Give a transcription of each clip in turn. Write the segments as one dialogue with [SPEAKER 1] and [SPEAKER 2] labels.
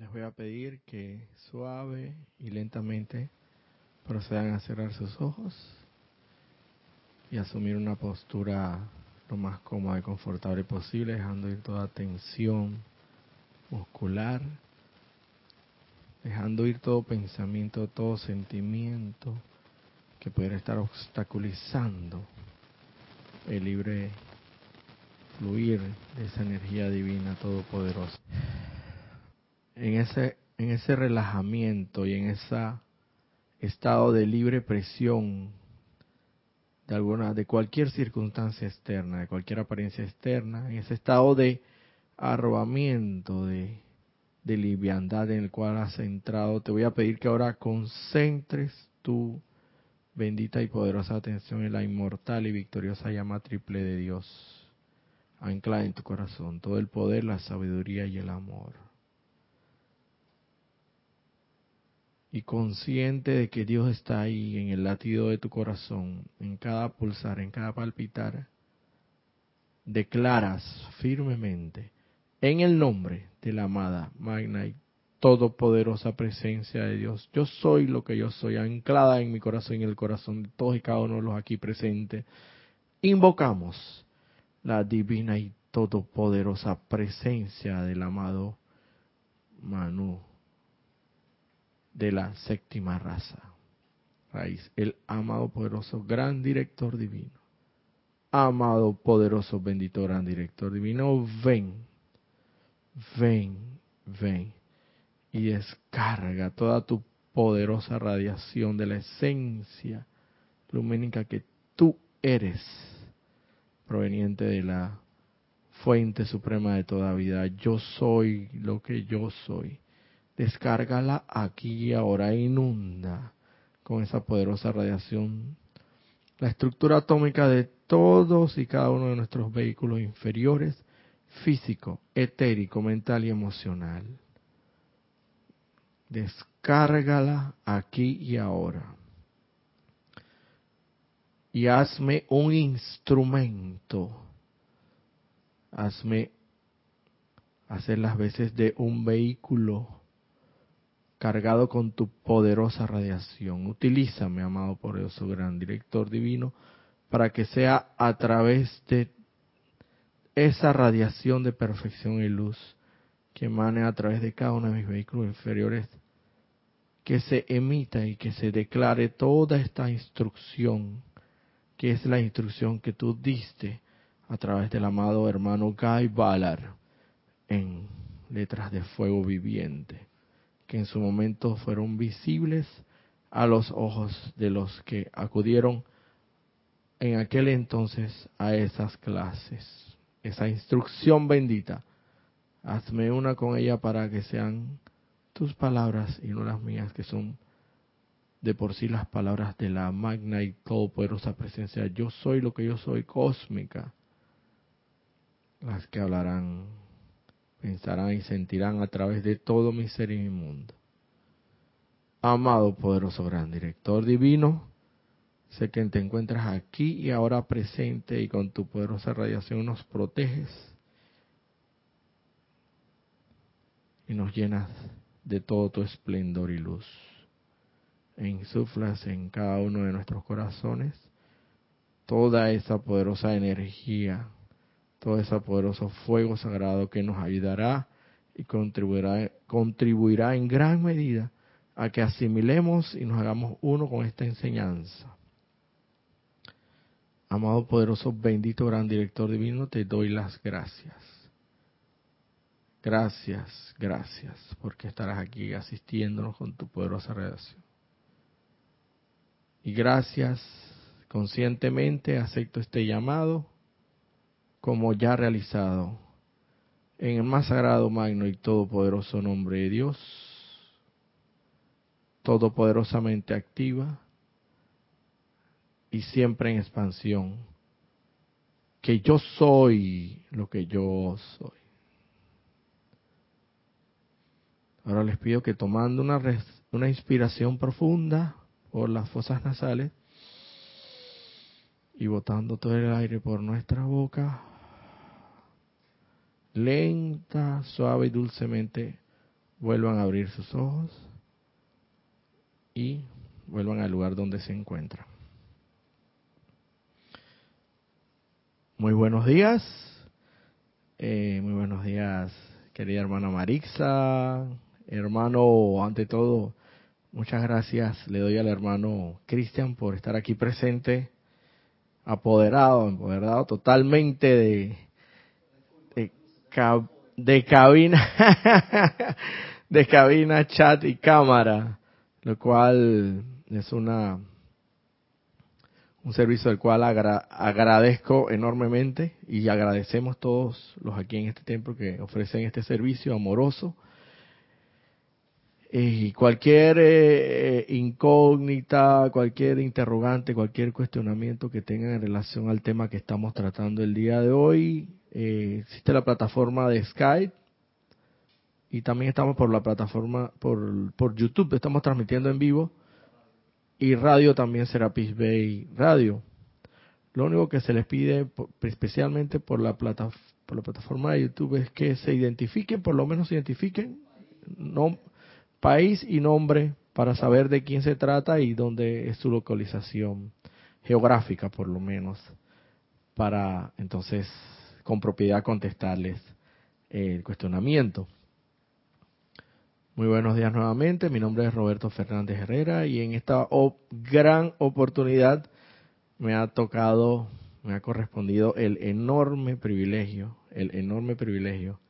[SPEAKER 1] Les voy a pedir que suave y lentamente procedan a cerrar sus ojos y asumir una postura lo más cómoda y confortable posible, dejando ir toda tensión muscular, dejando ir todo pensamiento, todo sentimiento que pudiera estar obstaculizando el libre fluir de esa energía divina todopoderosa. En ese, en ese relajamiento y en ese estado de libre presión de alguna, de cualquier circunstancia externa, de cualquier apariencia externa, en ese estado de arrobamiento, de, de liviandad en el cual has entrado, te voy a pedir que ahora concentres tu bendita y poderosa atención en la inmortal y victoriosa llama triple de Dios ancla en tu corazón todo el poder, la sabiduría y el amor. Y consciente de que Dios está ahí en el latido de tu corazón, en cada pulsar, en cada palpitar, declaras firmemente, en el nombre de la amada, magna y todopoderosa presencia de Dios, yo soy lo que yo soy, anclada en mi corazón y en el corazón de todos y cada uno de los aquí presentes. Invocamos la divina y todopoderosa presencia del amado Manu de la séptima raza. Raíz, el amado poderoso gran director divino. Amado poderoso bendito gran director divino, ven, ven, ven y descarga toda tu poderosa radiación de la esencia lumínica que tú eres proveniente de la fuente suprema de toda vida. Yo soy lo que yo soy. Descárgala aquí y ahora, inunda con esa poderosa radiación la estructura atómica de todos y cada uno de nuestros vehículos inferiores, físico, etérico, mental y emocional. Descárgala aquí y ahora y hazme un instrumento. Hazme hacer las veces de un vehículo cargado con tu poderosa radiación. Utilízame, amado poderoso gran director divino, para que sea a través de esa radiación de perfección y luz que emane a través de cada uno de mis vehículos inferiores, que se emita y que se declare toda esta instrucción que es la instrucción que tú diste a través del amado hermano Guy Ballard en letras de fuego viviente, que en su momento fueron visibles a los ojos de los que acudieron en aquel entonces a esas clases. Esa instrucción bendita, hazme una con ella para que sean tus palabras y no las mías, que son de por sí las palabras de la magna y todopoderosa presencia, yo soy lo que yo soy cósmica, las que hablarán, pensarán y sentirán a través de todo mi ser y mi mundo. Amado poderoso gran director divino, sé que te encuentras aquí y ahora presente y con tu poderosa radiación nos proteges y nos llenas de todo tu esplendor y luz insuflas en cada uno de nuestros corazones toda esa poderosa energía, todo ese poderoso fuego sagrado que nos ayudará y contribuirá, contribuirá en gran medida a que asimilemos y nos hagamos uno con esta enseñanza. Amado poderoso, bendito gran director divino, te doy las gracias. Gracias, gracias, porque estarás aquí asistiéndonos con tu poderosa relación. Y gracias, conscientemente acepto este llamado como ya realizado en el más sagrado, magno y todopoderoso nombre de Dios, todopoderosamente activa y siempre en expansión, que yo soy lo que yo soy. Ahora les pido que tomando una, una inspiración profunda, por las fosas nasales y botando todo el aire por nuestra boca, lenta, suave y dulcemente vuelvan a abrir sus ojos y vuelvan al lugar donde se encuentran. Muy buenos días, eh, muy buenos días, querida hermana Marixa, hermano, ante todo, muchas gracias. Le doy al hermano Cristian por estar aquí presente, apoderado, empoderado totalmente de, de, cabina, de cabina, chat y cámara, lo cual es una un servicio del cual agradezco enormemente y agradecemos todos los aquí en este templo que ofrecen este servicio amoroso. Y cualquier eh, incógnita, cualquier interrogante, cualquier cuestionamiento que tengan en relación al tema que estamos tratando el día de hoy, eh, existe la plataforma de Skype y también estamos por la plataforma, por, por YouTube, estamos transmitiendo en vivo y radio también Peace Bay Radio. Lo único que se les pide, especialmente por la, plata, por la plataforma de YouTube, es que se identifiquen, por lo menos se identifiquen, no, país y nombre para saber de quién se trata y dónde es su localización geográfica, por lo menos, para entonces con propiedad contestarles el cuestionamiento. Muy buenos días nuevamente, mi nombre es Roberto Fernández Herrera y en esta gran oportunidad me ha tocado, me ha correspondido el enorme privilegio, el enorme privilegio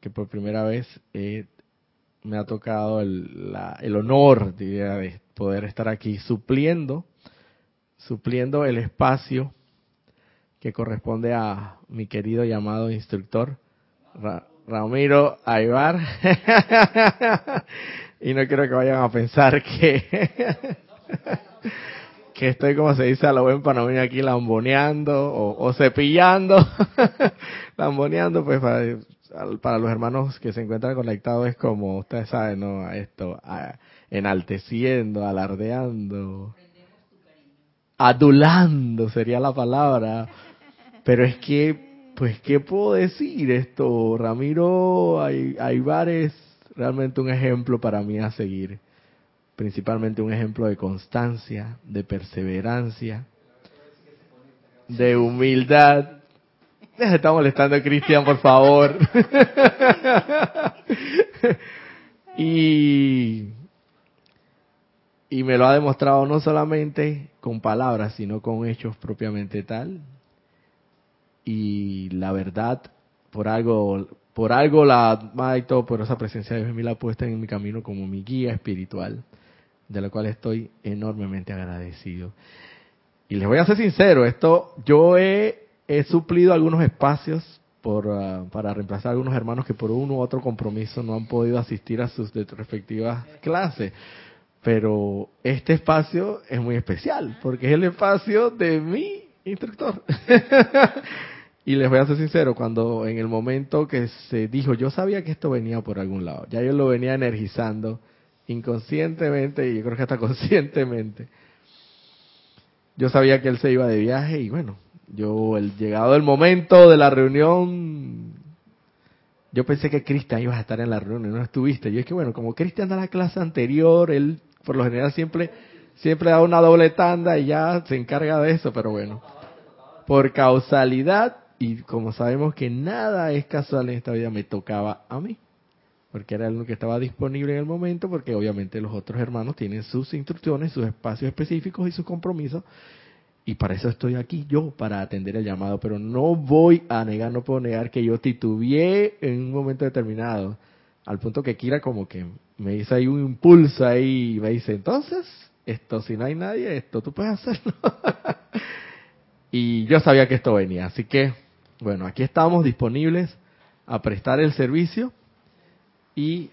[SPEAKER 1] que por primera vez me ha tocado el, el honor de poder estar aquí supliendo, supliendo el espacio que corresponde a mi querido llamado instructor Ramiro Aybar. y no quiero que vayan a pensar que, que estoy, como se dice a lo buen panameño aquí, lamboneando o, cepillando. lamboneando, pues para, para, los hermanos que se encuentran conectados es como, ustedes saben, ¿no? Esto, enalteciendo, alardeando. Adulando sería la palabra. Pero es que pues, ¿qué puedo decir? Esto, Ramiro Aybar es realmente un ejemplo para mí a seguir. Principalmente un ejemplo de constancia, de perseverancia, de humildad. Deja está molestando Cristian, por favor. y, y me lo ha demostrado no solamente con palabras, sino con hechos propiamente tal y la verdad, por algo, por algo la y todo, por esa presencia de Dios me la ha puesto en mi camino como mi guía espiritual, de la cual estoy enormemente agradecido. Y les voy a ser sincero, esto yo he, he suplido algunos espacios por, ah, para reemplazar a algunos hermanos que por uno u otro compromiso no han podido asistir a sus respectivas clases. Pero este espacio es muy especial, porque es el espacio de mi instructor. y les voy a ser sincero, cuando en el momento que se dijo, yo sabía que esto venía por algún lado, ya yo lo venía energizando inconscientemente y yo creo que hasta conscientemente. Yo sabía que él se iba de viaje y bueno, yo el llegado el momento de la reunión, yo pensé que Cristian iba a estar en la reunión, no estuviste. Yo es que bueno, como Cristian da la clase anterior, él por lo general siempre siempre da una doble tanda y ya se encarga de eso, pero bueno por causalidad, y como sabemos que nada es casual en esta vida, me tocaba a mí, porque era lo que estaba disponible en el momento, porque obviamente los otros hermanos tienen sus instrucciones, sus espacios específicos y sus compromisos, y para eso estoy aquí yo, para atender el llamado, pero no voy a negar, no puedo negar que yo titubeé en un momento determinado, al punto que Kira como que me hizo ahí un impulso ahí y me dice, entonces, esto si no hay nadie, esto tú puedes hacerlo. Y yo sabía que esto venía. Así que, bueno, aquí estamos disponibles a prestar el servicio y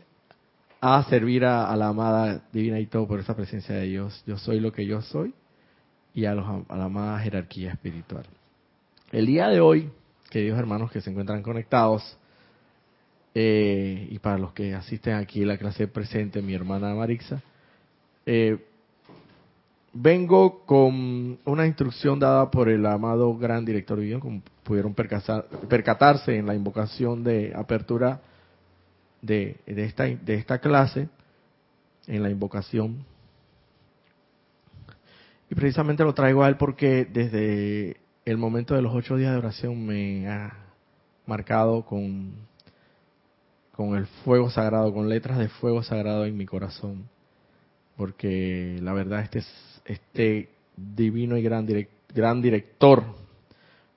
[SPEAKER 1] a servir a, la amada divina y todo por esa presencia de Dios. Yo soy lo que yo soy y a, los, a la amada jerarquía espiritual. El día de hoy, queridos hermanos que se encuentran conectados, eh, y para los que asisten aquí a la clase presente, mi hermana Marixa, eh, vengo con una instrucción dada por el amado gran director divino, como pudieron percatarse en la invocación de apertura de, de, esta, de esta clase en la invocación. Y precisamente lo traigo a él porque desde el momento de los ocho días de oración me ha marcado con, con el fuego sagrado, con letras de fuego sagrado en mi corazón. Porque la verdad este, este divino y gran, gran director,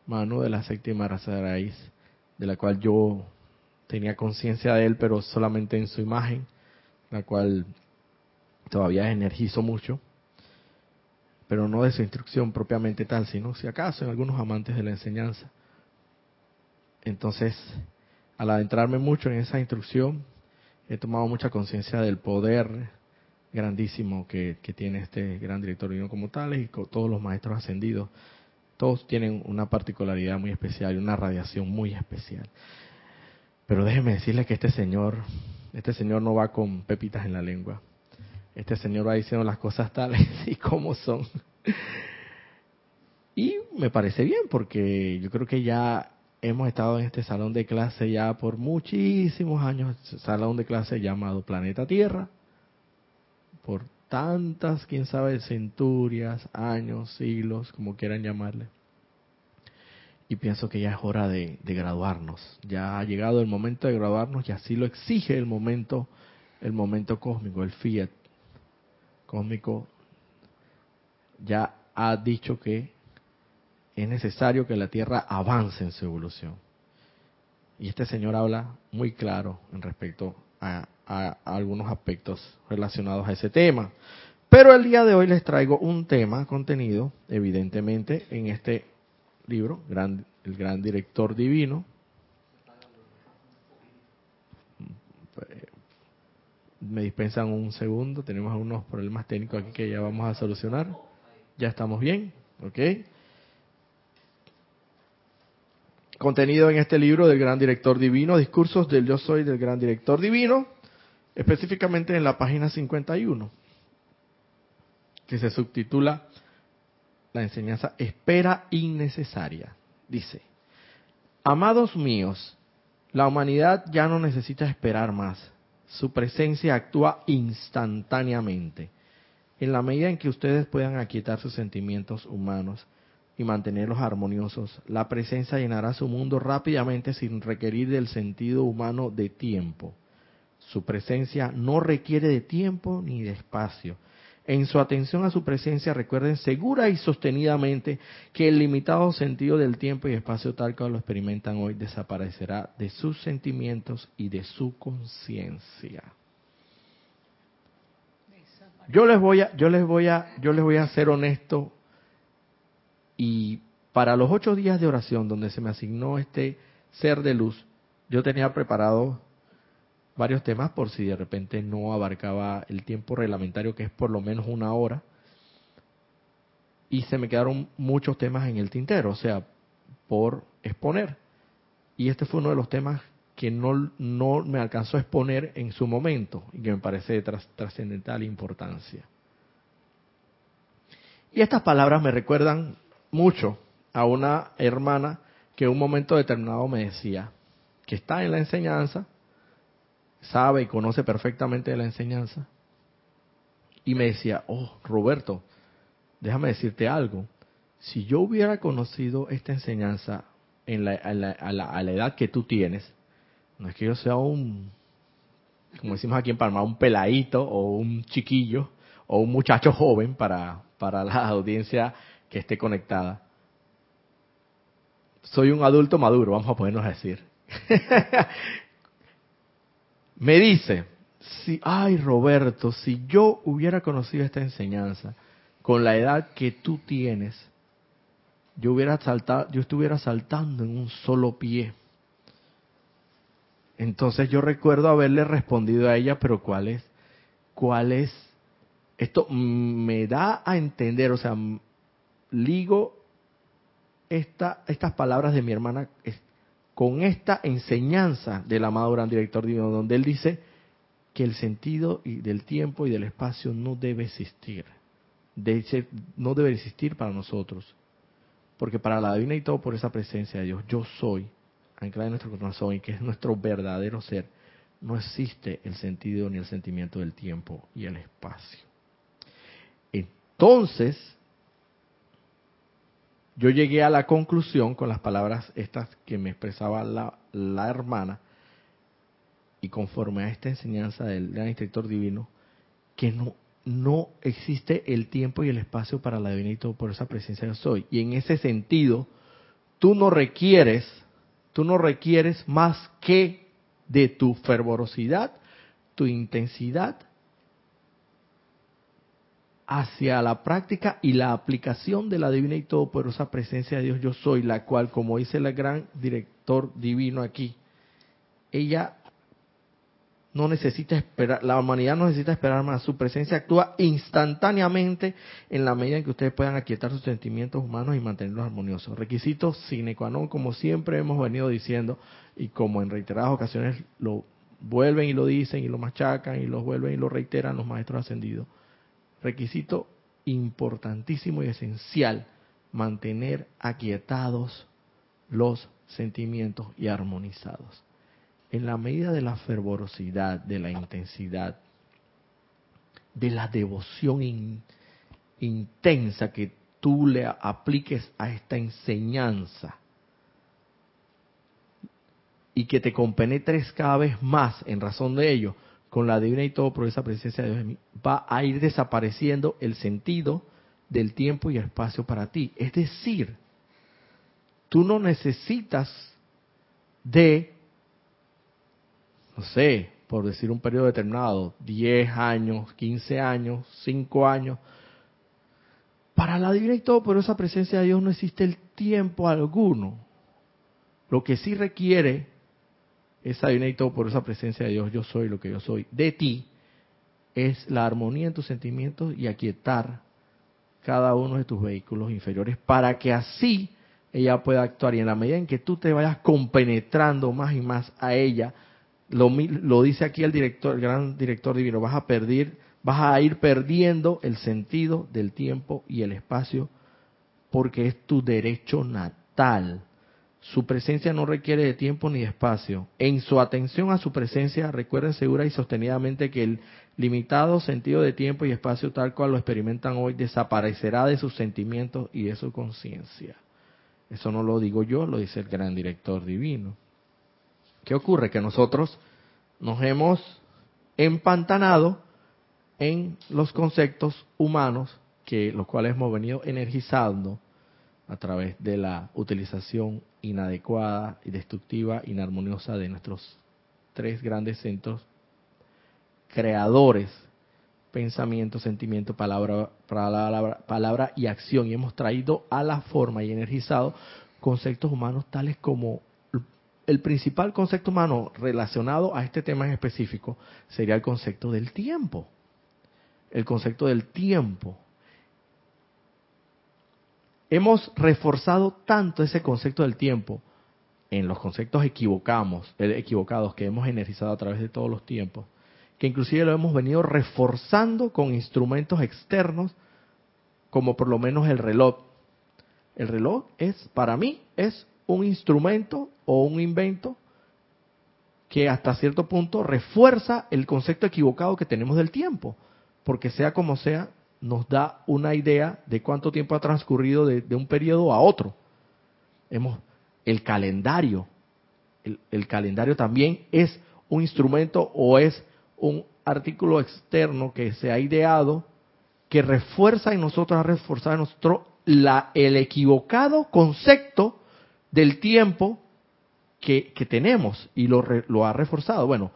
[SPEAKER 1] mano de la séptima raza de raíz, de la cual yo tenía conciencia de él, pero solamente en su imagen, la cual todavía energizo mucho, pero no de su instrucción propiamente tal, sino si acaso en algunos amantes de la enseñanza. Entonces, al adentrarme mucho en esa instrucción, he tomado mucha conciencia del poder grandísimo que, tiene este gran director como tal y todos los maestros ascendidos. Todos tienen una particularidad muy especial y una radiación muy especial. Pero déjeme decirle que este señor, este señor no va con pepitas en la lengua. Este señor va diciendo las cosas tales y como son. Y me parece bien porque yo creo que ya hemos estado en este salón de clase ya por muchísimos años, salón de clase llamado Planeta Tierra, por tantas, quién sabe, centurias, años, siglos, como quieran llamarle. Y pienso que ya es hora de, graduarnos. Ya ha llegado el momento de graduarnos y así lo exige el momento, el momento cósmico, el fiat cósmico. Ya ha dicho que es necesario que la Tierra avance en su evolución. Y este señor habla muy claro en respecto a, algunos aspectos relacionados a ese tema. Pero el día de hoy les traigo un tema contenido, evidentemente, en este libro, El Gran Director Divino. Me dispensan un segundo, tenemos unos problemas técnicos aquí que ya vamos a solucionar. Ya estamos bien, ¿ok? contenido en este libro del Gran Director Divino, Discursos del Yo Soy del Gran Director Divino, específicamente en la página 51, que se subtitula La enseñanza Espera Innecesaria. Dice, Amados míos, la humanidad ya no necesita esperar más. Su presencia actúa instantáneamente. En la medida en que ustedes puedan aquietar sus sentimientos humanos, y mantenerlos armoniosos. La presencia llenará su mundo rápidamente sin requerir del sentido humano de tiempo. Su presencia no requiere de tiempo ni de espacio. En su atención a su presencia recuerden segura y sostenidamente que el limitado sentido del tiempo y espacio tal como lo experimentan hoy desaparecerá de sus sentimientos y de su conciencia. Yo les voy a, yo les voy a, yo les voy a ser honesto y para los ocho días de oración donde se me asignó este ser de luz, yo tenía preparado varios temas por si de repente no abarcaba el tiempo reglamentario, que es por lo menos una hora. Y se me quedaron muchos temas en el tintero, o sea, por exponer. Y este fue uno de los temas que no, no me alcanzó a exponer en su momento y que me parece de trascendental importancia. Y estas palabras me recuerdan mucho a una hermana que en un momento determinado me decía que está en la enseñanza, sabe y conoce perfectamente de la enseñanza, y me decía, oh, Roberto, déjame decirte algo, si yo hubiera conocido esta enseñanza en la, a, la, a, la, edad que tú tienes, no es que yo sea un, como decimos aquí en Palma, un peladito o un chiquillo o un muchacho joven para, para la audiencia que esté conectada. Soy un adulto maduro, vamos a ponernos a decir. Me dice, si, ay Roberto, si yo hubiera conocido esta enseñanza con la edad que tú tienes, yo hubiera saltado, yo estuviera saltando en un solo pie. Entonces yo recuerdo haberle respondido a ella, pero ¿cuál es? ¿Cuál es? Esto me da a entender, o sea, ligo esta, estas palabras de mi hermana con esta enseñanza del amado gran director divino, donde él dice que el sentido del tiempo y del espacio no debe existir. no debe existir para nosotros. Porque para la divina y todo por esa presencia de Dios, yo soy, anclada en nuestro corazón y que es nuestro verdadero ser, no existe el sentido ni el sentimiento del tiempo y el espacio. Entonces, yo llegué a la conclusión con las palabras estas que me expresaba la, hermana, y conforme a esta enseñanza del gran instructor divino, que no, no existe el tiempo y el espacio para la divinidad por esa presencia de soy. Y en ese sentido, tú no requieres, tú no requieres más que de tu fervorosidad, tu intensidad hacia la práctica y la aplicación de la divina y todopoderosa presencia de Dios yo soy, la cual, como dice el gran director divino aquí, ella no necesita esperar, la humanidad no necesita esperar más, su presencia actúa instantáneamente en la medida en que ustedes puedan aquietar sus sentimientos humanos y mantenerlos armoniosos. Requisitos sine qua non, como siempre hemos venido diciendo y como en reiteradas ocasiones lo vuelven y lo dicen y lo machacan y lo vuelven y lo reiteran los maestros ascendidos. Requisito importantísimo y esencial, mantener aquietados los sentimientos y armonizados. En la medida de la fervorosidad, de la intensidad, de la devoción intensa que tú le apliques a esta enseñanza y que te compenetres cada vez más en razón de ello con la divina y todo por esa presencia de Dios va a ir desapareciendo el sentido del tiempo y espacio para ti. Es decir, tú no necesitas de no sé, por decir un periodo determinado, 10 años, 15 años, 5 años, para la divina y todo, pero esa presencia de Dios no existe el tiempo alguno. Lo que sí requiere esa divina por esa presencia de Dios, yo soy lo que yo soy, de ti, es la armonía en tus sentimientos y aquietar cada uno de tus vehículos inferiores para que así ella pueda actuar. Y en la medida en que tú te vayas compenetrando más y más a ella, lo, dice aquí el director, el gran director divino, vas a perder, vas a ir perdiendo el sentido del tiempo y el espacio porque es tu derecho natal. Su presencia no requiere de tiempo ni de espacio. En su atención a su presencia, recuerden segura y sostenidamente que el limitado sentido de tiempo y espacio tal cual lo experimentan hoy desaparecerá de sus sentimientos y de su conciencia. Eso no lo digo yo, lo dice el gran director divino. ¿Qué ocurre? Que nosotros nos hemos empantanado en los conceptos humanos que los cuales hemos venido energizando a través de la utilización inadecuada y destructiva, inarmoniosa de nuestros tres grandes centros creadores, pensamiento, sentimiento, palabra, palabra, palabra y acción. Y hemos traído a la forma y energizado conceptos humanos tales como el principal concepto humano relacionado a este tema en específico sería el concepto del tiempo. El concepto del tiempo. Hemos reforzado tanto ese concepto del tiempo en los conceptos eh, equivocados que hemos energizado a través de todos los tiempos, que inclusive lo hemos venido reforzando con instrumentos externos, como por lo menos el reloj. El reloj es, para mí, es un instrumento o un invento que hasta cierto punto refuerza el concepto equivocado que tenemos del tiempo, porque sea como sea, nos da una idea de cuánto tiempo ha transcurrido de, un periodo a otro. Hemos, el calendario, el, calendario también es un instrumento o es un artículo externo que se ha ideado que refuerza en nosotros, ha reforzado en nosotros la, el equivocado concepto del tiempo que, tenemos y lo, lo ha reforzado. Bueno,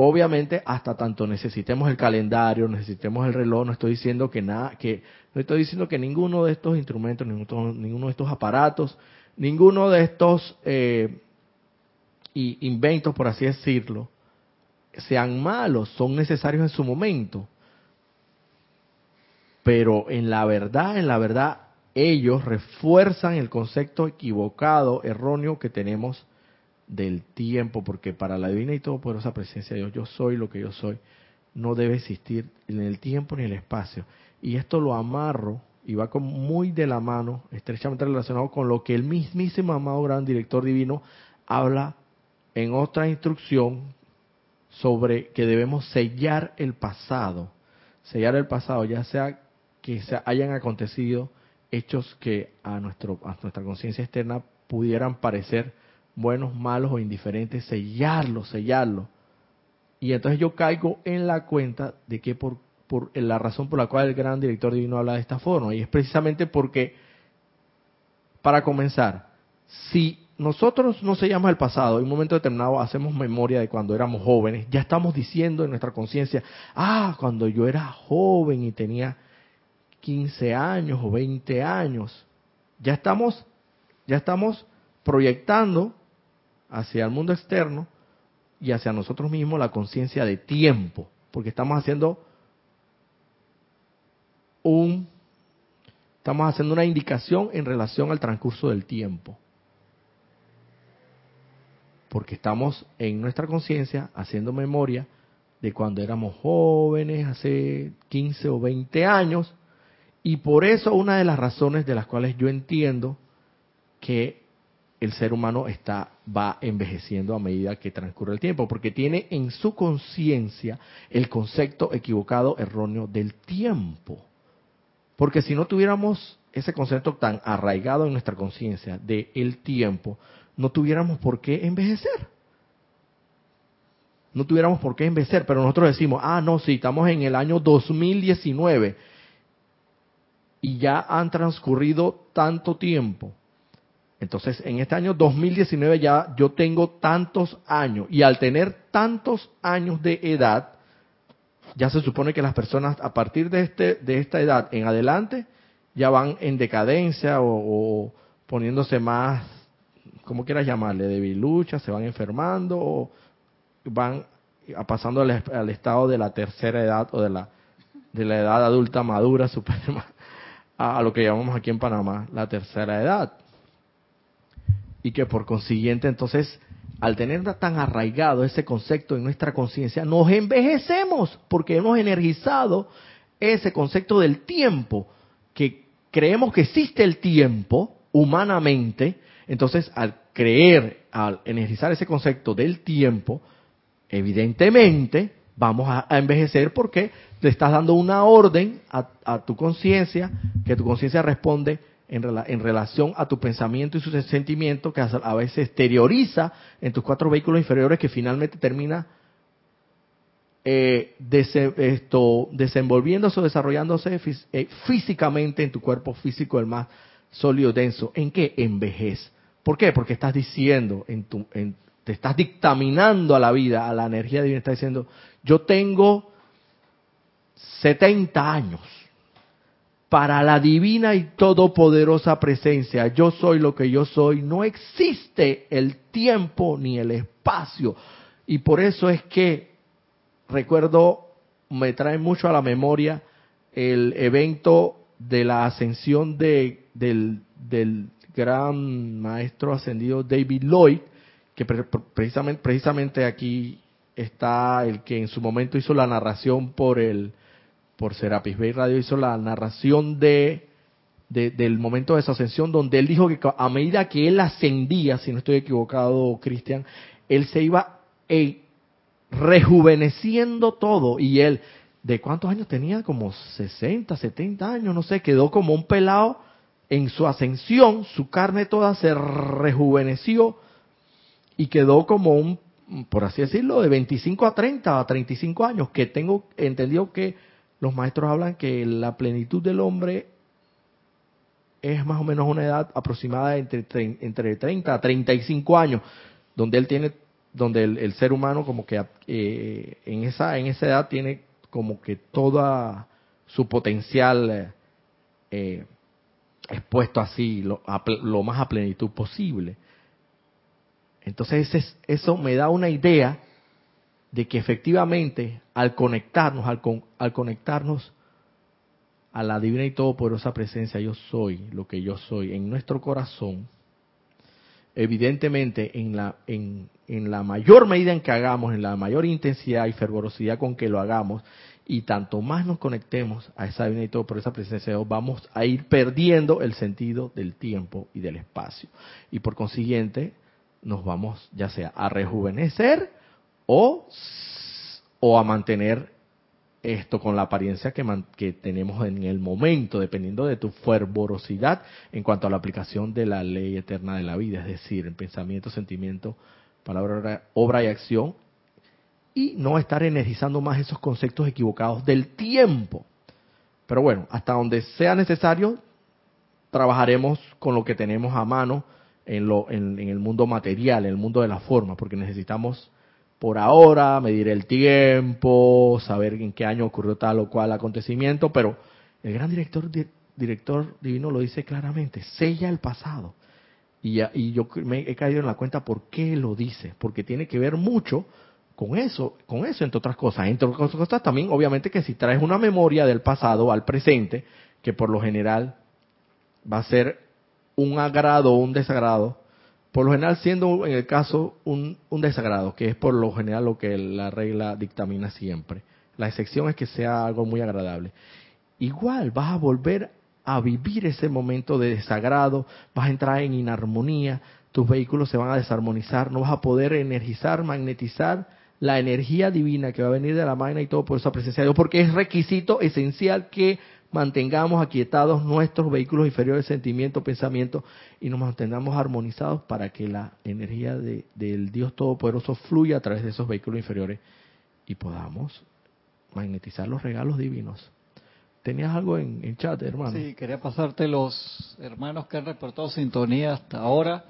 [SPEAKER 1] obviamente hasta tanto necesitemos el calendario, necesitemos el reloj, no estoy diciendo que nada, que no estoy diciendo que ninguno de estos instrumentos, ninguno, de estos aparatos, ninguno de estos eh, inventos, por así decirlo, sean malos, son necesarios en su momento. Pero en la verdad, en la verdad, ellos refuerzan el concepto equivocado, erróneo que tenemos del tiempo, porque para la divina y todopoderosa presencia de Dios, yo soy lo que yo soy, no debe existir en el tiempo ni el espacio. Y esto lo amarro y va como muy de la mano, estrechamente relacionado con lo que el mismísimo amado gran director divino habla en otra instrucción sobre que debemos sellar el pasado, sellar el pasado, ya sea que se hayan acontecido hechos que a, nuestro, a nuestra conciencia externa pudieran parecer buenos, malos o indiferentes, sellarlo, sellarlo. Y entonces yo caigo en la cuenta de que por, por la razón por la cual el gran director divino habla de esta forma, y es precisamente porque, para comenzar, si nosotros no sellamos el pasado, en un momento determinado hacemos memoria de cuando éramos jóvenes, ya estamos diciendo en nuestra conciencia, ah, cuando yo era joven y tenía 15 años o 20 años, ya estamos, ya estamos proyectando hacia el mundo externo y hacia nosotros mismos la conciencia de tiempo, porque estamos haciendo un estamos haciendo una indicación en relación al transcurso del tiempo. Porque estamos en nuestra conciencia haciendo memoria de cuando éramos jóvenes, hace 15 o 20 años, y por eso una de las razones de las cuales yo entiendo que el ser humano está va envejeciendo a medida que transcurre el tiempo, porque tiene en su conciencia el concepto equivocado, erróneo del tiempo. Porque si no tuviéramos ese concepto tan arraigado en nuestra conciencia de el tiempo, no tuviéramos por qué envejecer. No tuviéramos por qué envejecer, pero nosotros decimos, ah, no, sí, estamos en el año 2019 y ya han transcurrido tanto tiempo. Entonces, en este año 2019 ya yo tengo tantos años y al tener tantos años de edad, ya se supone que las personas a partir de, este, de esta edad en adelante ya van en decadencia o, poniéndose más, como quieras llamarle, debilucha, se van enfermando o van pasando al, estado de la tercera edad o de la, de la edad adulta madura, super, a, lo que llamamos aquí en Panamá la tercera edad. Y que por consiguiente entonces, al tener tan arraigado ese concepto en nuestra conciencia, nos envejecemos porque hemos energizado ese concepto del tiempo, que creemos que existe el tiempo humanamente, entonces al creer, al energizar ese concepto del tiempo, evidentemente vamos a, envejecer porque le estás dando una orden a, tu conciencia, que tu conciencia responde en, en, relación a tu pensamiento y su sentimiento, que a, veces exterioriza en tus cuatro vehículos inferiores, que finalmente termina eh, esto, desenvolviéndose o desarrollándose eh, físicamente en tu cuerpo físico, el más sólido, denso. ¿En qué? Envejez. ¿Por qué? Porque estás diciendo en tu, en, te estás dictaminando a la vida, a la energía divina, está diciendo, yo tengo 70 años para la divina y todopoderosa presencia. Yo soy lo que yo soy. No existe el tiempo ni el espacio. Y por eso es que recuerdo, me trae mucho a la memoria el evento de la ascensión de, del, del gran maestro ascendido David Lloyd, que precisamente, precisamente aquí está el que en su momento hizo la narración por el por Serapis Bay Radio hizo la narración de, del momento de esa ascensión donde él dijo que a medida que él ascendía, si no estoy equivocado, Cristian, él se iba eh, rejuveneciendo todo. Y él de cuántos años tenía como 60, 70 años, no sé, quedó como un pelado en su ascensión, su carne toda se rejuveneció y quedó como un, por así decirlo, de 25 a 30 a 35 años, que tengo entendido que los maestros hablan que la plenitud del hombre es más o menos una edad aproximada entre, entre 30 a 35 años, donde él tiene, donde el, ser humano como que eh, en esa en esa edad tiene como que toda su potencial eh, expuesto así, lo, lo más a plenitud posible. Entonces eso me da una idea de que efectivamente al conectarnos, al, conectarnos a la divina y todopoderosa presencia, yo soy lo que yo soy en nuestro corazón, evidentemente en la, en, en la mayor medida en que hagamos, en la mayor intensidad y fervorosidad con que lo hagamos, y tanto más nos conectemos a esa divina y todopoderosa presencia, vamos a ir perdiendo el sentido del tiempo y del espacio. Y por consiguiente, nos vamos ya sea a rejuvenecer o, o a mantener esto con la apariencia que, tenemos en el momento, dependiendo de tu fervorosidad en cuanto a la aplicación de la ley eterna de la vida, es decir, en pensamiento, sentimiento, palabra, obra y acción, y no estar energizando más esos conceptos equivocados del tiempo. Pero bueno, hasta donde sea necesario, trabajaremos con lo que tenemos a mano en, lo, en, el mundo material, en el mundo de la forma, porque necesitamos por ahora medir el tiempo, saber en qué año ocurrió tal o cual acontecimiento, pero el gran director, director divino lo dice claramente, sella el pasado. Y, y yo me he caído en la cuenta por qué lo dice, porque tiene que ver mucho con eso, con eso entre otras cosas. Entre otras cosas también, obviamente que si traes una memoria del pasado al presente, que por lo general va a ser un agrado o un desagrado, por lo general siendo en el caso un, un, desagrado, que es por lo general lo que la regla dictamina siempre. La excepción es que sea algo muy agradable. Igual vas a volver a vivir ese momento de desagrado, vas a entrar en inarmonía, tus vehículos se van a desarmonizar, no vas a poder energizar, magnetizar la energía divina que va a venir de la magna y todo por esa presencia de Dios, porque es requisito esencial que mantengamos aquietados nuestros vehículos inferiores, sentimiento, pensamiento, y nos mantengamos armonizados para que la energía de, del Dios Todopoderoso fluya a través de esos vehículos inferiores y podamos magnetizar los regalos divinos. ¿Tenías algo en, en chat, hermano?
[SPEAKER 2] Sí, quería pasarte los hermanos que han reportado sintonía hasta ahora.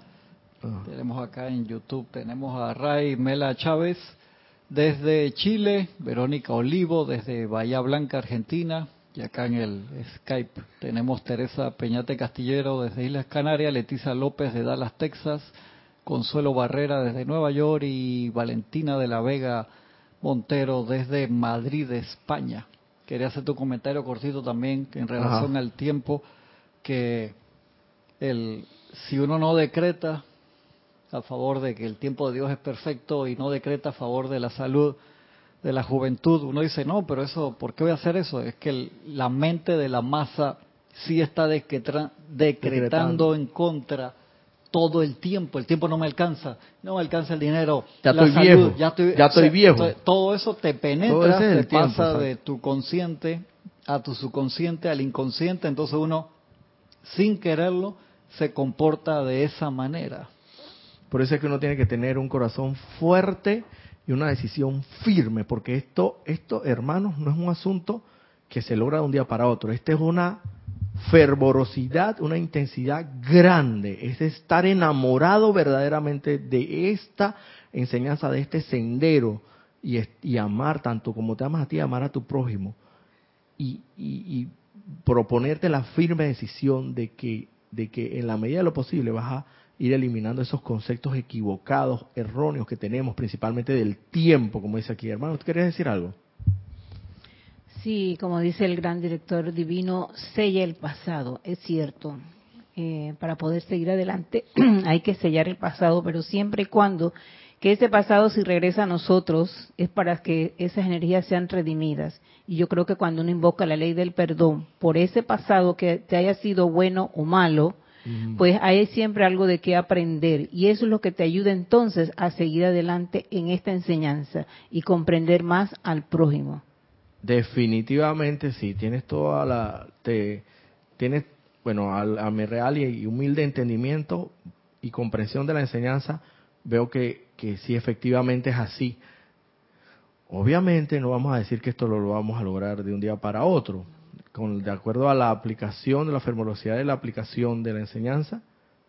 [SPEAKER 2] Ah. Tenemos acá en YouTube, tenemos a Ray Mela Chávez desde Chile, Verónica Olivo desde Bahía Blanca, Argentina, y acá en el Skype tenemos Teresa Peñate Castillero desde Islas Canarias, Leticia López de Dallas, Texas, Consuelo Barrera desde Nueva York y Valentina de la Vega Montero desde Madrid, España. Quería hacer tu comentario cortito también en relación al tiempo que el si uno no decreta a favor de que el tiempo de Dios es perfecto y no decreta a favor de la salud, de la juventud, uno dice, no, pero eso, ¿por qué voy a hacer eso? Es que la mente de la masa sí está decretando, en contra todo el tiempo. El tiempo no me alcanza, no me alcanza el dinero,
[SPEAKER 1] ya estoy viejo, ya estoy, viejo.
[SPEAKER 2] Todo eso te penetra, te pasa de tu consciente a tu subconsciente, al inconsciente, entonces uno, sin quererlo, se comporta de esa manera.
[SPEAKER 1] Por eso es que uno tiene que tener un corazón fuerte y una decisión firme, porque esto, esto, hermanos, no es un asunto que se logra de un día para otro. Este es una fervorosidad, una intensidad grande, es estar enamorado verdaderamente de esta enseñanza, de este sendero y, amar tanto como te amas a ti, amar a tu prójimo y, y proponerte la firme decisión de que, de que en la medida de lo posible vas a ir eliminando esos conceptos equivocados, erróneos que tenemos, principalmente del tiempo, como dice aquí. Hermano, ¿tú querías decir algo?
[SPEAKER 3] Sí, como dice el gran director divino, sella el pasado, es cierto. Eh, para poder seguir adelante hay que sellar el pasado, pero siempre y cuando que ese pasado si regresa a nosotros es para que esas energías sean redimidas. Y yo creo que cuando uno invoca la ley del perdón por ese pasado que te haya sido bueno o malo, pues hay siempre algo de qué aprender y eso es lo que te ayuda entonces a seguir adelante en esta enseñanza y comprender más al prójimo.
[SPEAKER 1] Definitivamente sí, tienes toda la, te, tienes, bueno, a, mi real y, humilde entendimiento y comprensión de la enseñanza, veo que, que sí efectivamente es así. Obviamente no vamos a decir que esto lo vamos a lograr de un día para otro, de acuerdo a la aplicación, de la fervorosidad de la aplicación de la enseñanza,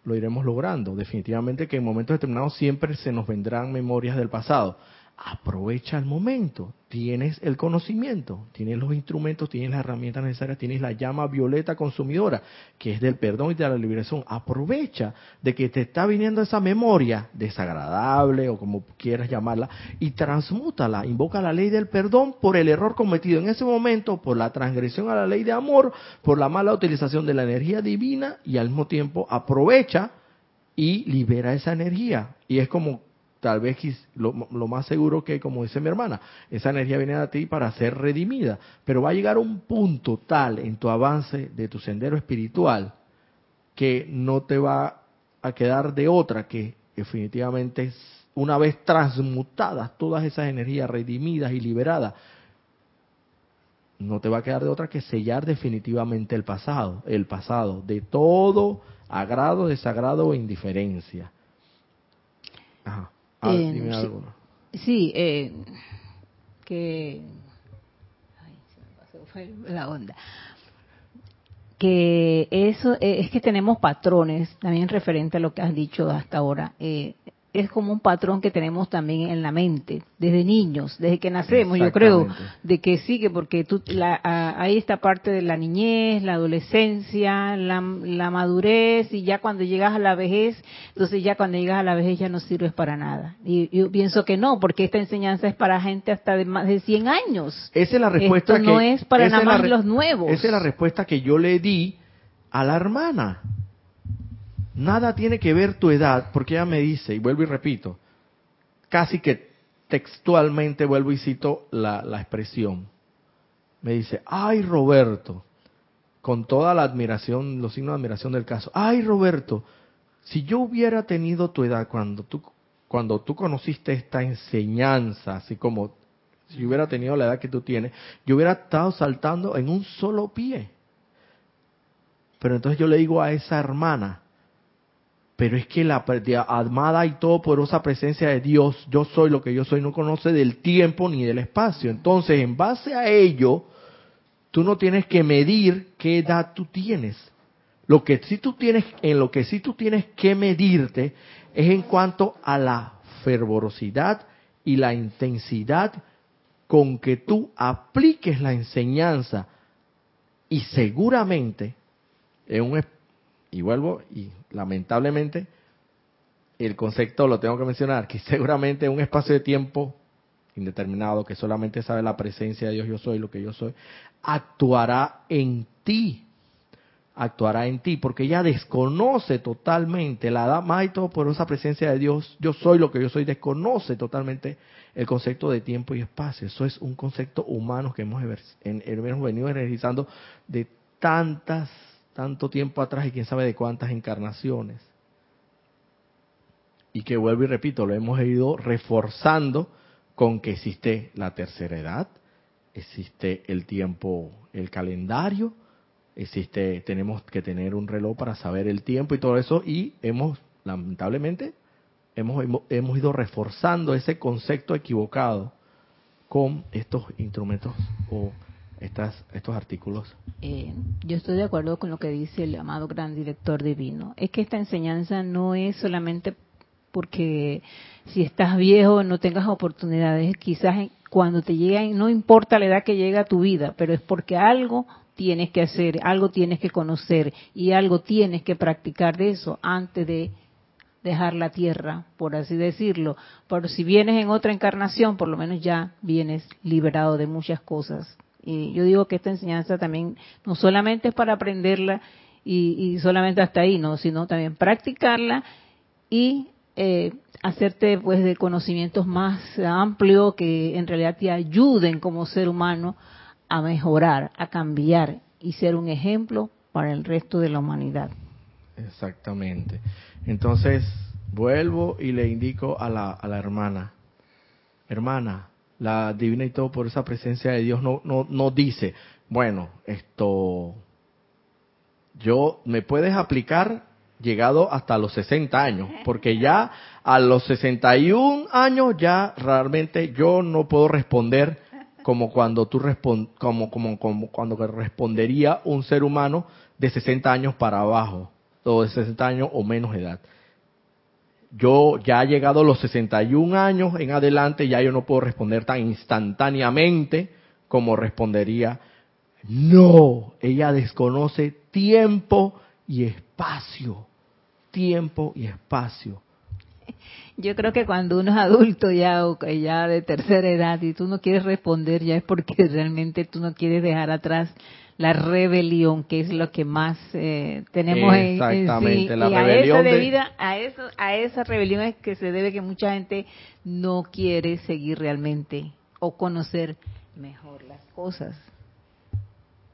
[SPEAKER 1] lo iremos logrando. Definitivamente que en momentos determinados siempre se nos vendrán memorias del pasado aprovecha el momento. Tienes el conocimiento, tienes los instrumentos, tienes las herramientas necesarias, tienes la llama violeta consumidora, que es del perdón y de la liberación. Aprovecha de que te está viniendo esa memoria desagradable o como quieras llamarla y transmútala. Invoca la ley del perdón por el error cometido en ese momento, por la transgresión a la ley de amor, por la mala utilización de la energía divina y al mismo tiempo aprovecha y libera esa energía. Y es como tal vez lo, más seguro que, como dice mi hermana, esa energía viene a ti para ser redimida, pero va a llegar un punto tal en tu avance de tu sendero espiritual que no te va a quedar de otra que definitivamente una vez transmutadas todas esas energías redimidas y liberadas, no te va a quedar de otra que sellar definitivamente el pasado, el pasado, de todo agrado, desagrado o indiferencia.
[SPEAKER 3] Ajá. Ah, eh, dime. Sí, eh, que... Ay, se me pasó la onda que eso eh, es que tenemos patrones, también referente a lo que has dicho hasta ahora. Eh, es como un patrón que tenemos también en la mente, desde niños, desde que nacemos, yo creo, de que sí, que porque tú, la, hay esta parte de la niñez, la adolescencia, la, madurez, y ya cuando llegas a la vejez, entonces ya cuando llegas a la vejez ya no sirves para nada. Y yo pienso que no, porque esta enseñanza es para gente hasta de más de 100 años.
[SPEAKER 1] Esa es la respuesta
[SPEAKER 3] Esto no es para nada más los nuevos.
[SPEAKER 1] Esa es la respuesta que yo le di a la hermana. Nada tiene que ver tu edad, porque ella me dice, y vuelvo y repito, casi que textualmente vuelvo y cito la, la expresión. Me dice, ay Roberto, con toda la admiración, los signos de admiración del caso, ay Roberto, si yo hubiera tenido tu edad cuando tú, cuando tú conociste esta enseñanza, así como si hubiera tenido la edad que tú tienes, yo hubiera estado saltando en un solo pie. Pero entonces yo le digo a esa hermana, pero es que la amada y todopoderosa presencia de Dios, yo soy lo que yo soy, no conoce del tiempo ni del espacio. Entonces, en base a ello, tú no tienes que medir qué edad tú tienes. Lo que sí tú tienes, en lo que sí tú tienes que medirte es en cuanto a la fervorosidad y la intensidad con que tú apliques la enseñanza y seguramente en un y vuelvo, y lamentablemente, el concepto lo tengo que mencionar, que seguramente un espacio de tiempo indeterminado, que solamente sabe la presencia de Dios, yo soy lo que yo soy, actuará en ti, actuará en ti, porque ella desconoce totalmente la edad más y todo por esa presencia de Dios, yo soy lo que yo soy, desconoce totalmente el concepto de tiempo y espacio. Eso es un concepto humano que hemos, hemos venido realizando de tantas tanto tiempo atrás y quién sabe de cuántas encarnaciones. Y que vuelvo y repito, lo hemos ido reforzando con que existe la tercera edad, existe el tiempo, el calendario, existe, tenemos que tener un reloj para saber el tiempo y todo eso, y hemos, lamentablemente, hemos, hemos ido reforzando ese concepto equivocado con estos instrumentos o estas, estos artículos?
[SPEAKER 3] Eh, yo estoy de acuerdo con lo que dice el amado gran director divino. Es que esta enseñanza no es solamente porque si estás viejo no tengas oportunidades, quizás cuando te lleguen, no importa la edad que llega a tu vida, pero es porque algo tienes que hacer, algo tienes que conocer y algo tienes que practicar de eso antes de dejar la tierra, por así decirlo. Pero si vienes en otra encarnación, por lo menos ya vienes liberado de muchas cosas y yo digo que esta enseñanza también no solamente es para aprenderla y, solamente hasta ahí, no, sino también practicarla y eh, hacerte pues de conocimientos más amplios que en realidad te ayuden como ser humano a mejorar, a cambiar y ser un ejemplo para el resto de la humanidad.
[SPEAKER 1] Exactamente. Entonces, vuelvo y le indico a la, a la hermana, hermana, la divina y todo por esa presencia de Dios no, no, no dice, bueno, esto, yo, me puedes aplicar llegado hasta los 60 años, porque ya a los 61 años ya realmente yo no puedo responder como cuando tú respond, como, como, como cuando respondería un ser humano de 60 años para abajo, o de 60 años o menos edad yo ya he llegado a los 61 años en adelante, ya yo no puedo responder tan instantáneamente como respondería. No, ella desconoce tiempo y espacio. Tiempo y espacio.
[SPEAKER 3] Yo creo que cuando uno es adulto ya o ya de tercera edad y tú no quieres responder ya es porque realmente tú no quieres dejar atrás la rebelión, que es lo que más eh, tenemos
[SPEAKER 1] Exactamente,
[SPEAKER 3] en,
[SPEAKER 1] la
[SPEAKER 3] y
[SPEAKER 1] rebelión
[SPEAKER 3] a, debida, a, eso, a esa rebelión es que se debe que mucha gente no quiere seguir realmente o conocer mejor las cosas.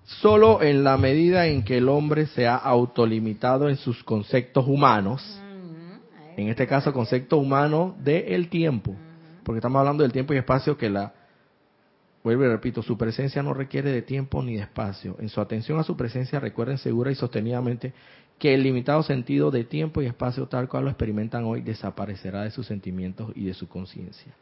[SPEAKER 1] Solo en la medida en que el hombre se ha autolimitado en sus conceptos humanos, En este caso, concepto humano del tiempo. Porque estamos hablando del tiempo y espacio que la, vuelvo y repito, su presencia no requiere de tiempo ni de espacio. En su atención a su presencia recuerden segura y sostenidamente que el limitado sentido de tiempo y espacio tal cual lo experimentan hoy desaparecerá de sus sentimientos y de su conciencia.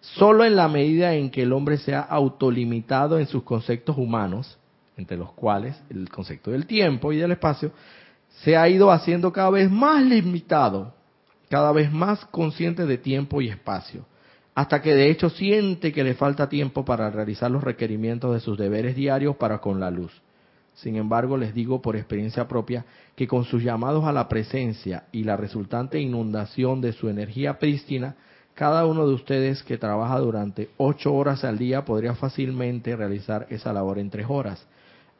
[SPEAKER 1] Solo en la medida en que el hombre sea autolimitado en sus conceptos humanos, entre los cuales el concepto del tiempo y del espacio, se ha ido haciendo cada vez más limitado, cada vez más consciente de tiempo y espacio, hasta que de hecho siente que le falta tiempo para realizar los requerimientos de sus deberes diarios para con la luz. Sin embargo, les digo por experiencia propia que con sus llamados a la presencia y la resultante inundación de su energía prístina, cada uno de ustedes que trabaja durante ocho horas al día podría fácilmente realizar esa labor en tres horas.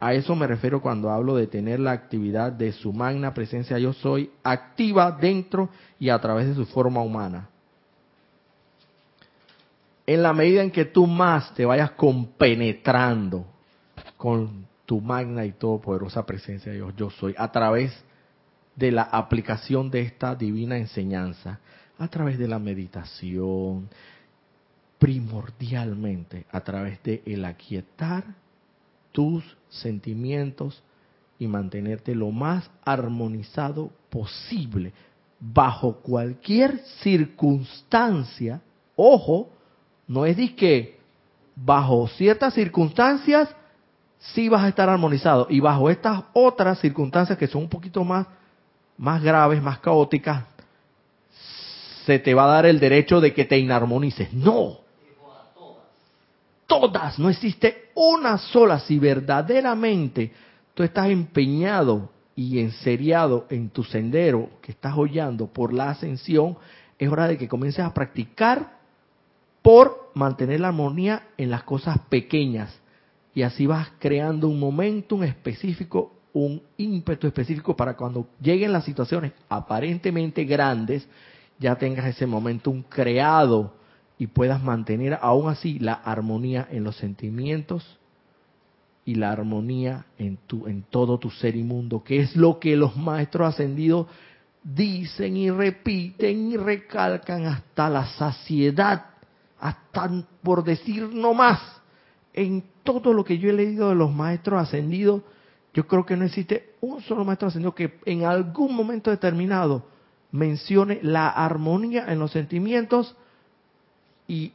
[SPEAKER 1] A eso me refiero cuando hablo de tener la actividad de su magna presencia yo soy activa dentro y a través de su forma humana. En la medida en que tú más te vayas compenetrando con tu magna y todopoderosa presencia de Dios, yo soy, a través de la aplicación de esta divina enseñanza, a través de la meditación, primordialmente a través de el aquietar tus sentimientos y mantenerte lo más armonizado posible bajo cualquier circunstancia. Ojo, no es que bajo ciertas circunstancias sí vas a estar armonizado y bajo estas otras circunstancias que son un poquito más más graves, más caóticas, se te va a dar el derecho de que te inarmonices. No. Todas, no existe una sola. Si verdaderamente tú estás empeñado y enseriado en tu sendero que estás hollando por la ascensión, es hora de que comiences a practicar por mantener la armonía en las cosas pequeñas, y así vas creando un momentum específico, un ímpetu específico para cuando lleguen las situaciones aparentemente grandes, ya tengas ese momentum creado y puedas mantener aún así la armonía en los sentimientos y la armonía en tu en todo tu ser inmundo, que es lo que los maestros ascendidos dicen y repiten y recalcan hasta la saciedad, hasta por decir no más. En todo lo que yo he leído de los maestros ascendidos, yo creo que no existe un solo maestro ascendido que en algún momento determinado mencione la armonía en los sentimientos y